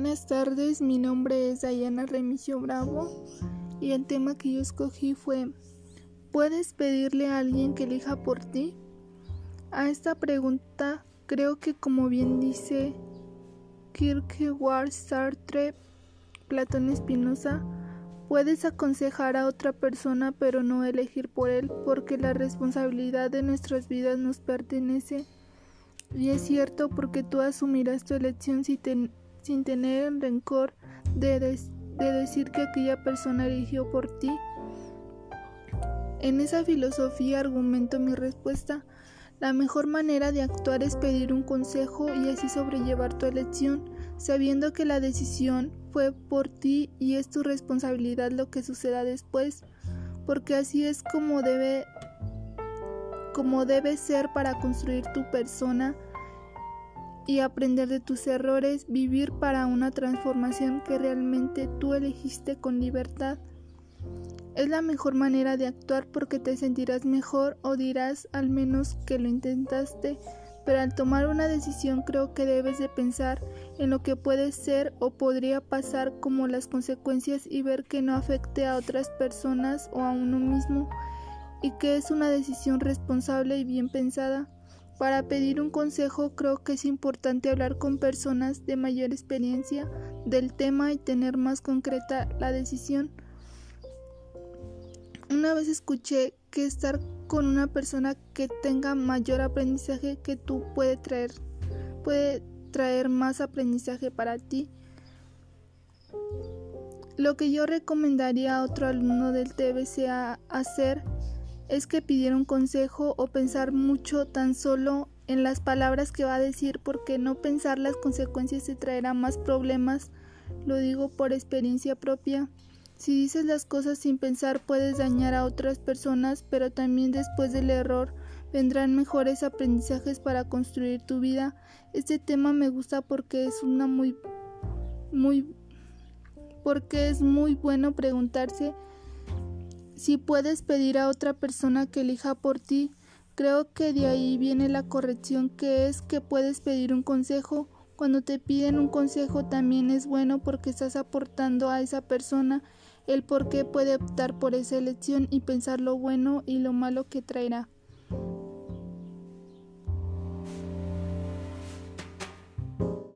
Buenas tardes, mi nombre es Dayana Remigio Bravo y el tema que yo escogí fue ¿Puedes pedirle a alguien que elija por ti? A esta pregunta creo que como bien dice Kierkegaard, Sartre, Platón Espinosa, puedes aconsejar a otra persona pero no elegir por él porque la responsabilidad de nuestras vidas nos pertenece. Y es cierto porque tú asumirás tu elección si te sin tener el rencor de, de decir que aquella persona eligió por ti. En esa filosofía argumento mi respuesta. La mejor manera de actuar es pedir un consejo y así sobrellevar tu elección, sabiendo que la decisión fue por ti y es tu responsabilidad lo que suceda después, porque así es como debe como debe ser para construir tu persona y aprender de tus errores, vivir para una transformación que realmente tú elegiste con libertad. Es la mejor manera de actuar porque te sentirás mejor o dirás al menos que lo intentaste, pero al tomar una decisión creo que debes de pensar en lo que puede ser o podría pasar como las consecuencias y ver que no afecte a otras personas o a uno mismo y que es una decisión responsable y bien pensada. Para pedir un consejo creo que es importante hablar con personas de mayor experiencia del tema y tener más concreta la decisión. Una vez escuché que estar con una persona que tenga mayor aprendizaje que tú puede traer puede traer más aprendizaje para ti. Lo que yo recomendaría a otro alumno del TBC hacer es que pidiera un consejo o pensar mucho tan solo en las palabras que va a decir porque no pensar las consecuencias te traerá más problemas, lo digo por experiencia propia. Si dices las cosas sin pensar puedes dañar a otras personas, pero también después del error vendrán mejores aprendizajes para construir tu vida. Este tema me gusta porque es una muy muy porque es muy bueno preguntarse si puedes pedir a otra persona que elija por ti, creo que de ahí viene la corrección que es que puedes pedir un consejo. Cuando te piden un consejo también es bueno porque estás aportando a esa persona el por qué puede optar por esa elección y pensar lo bueno y lo malo que traerá.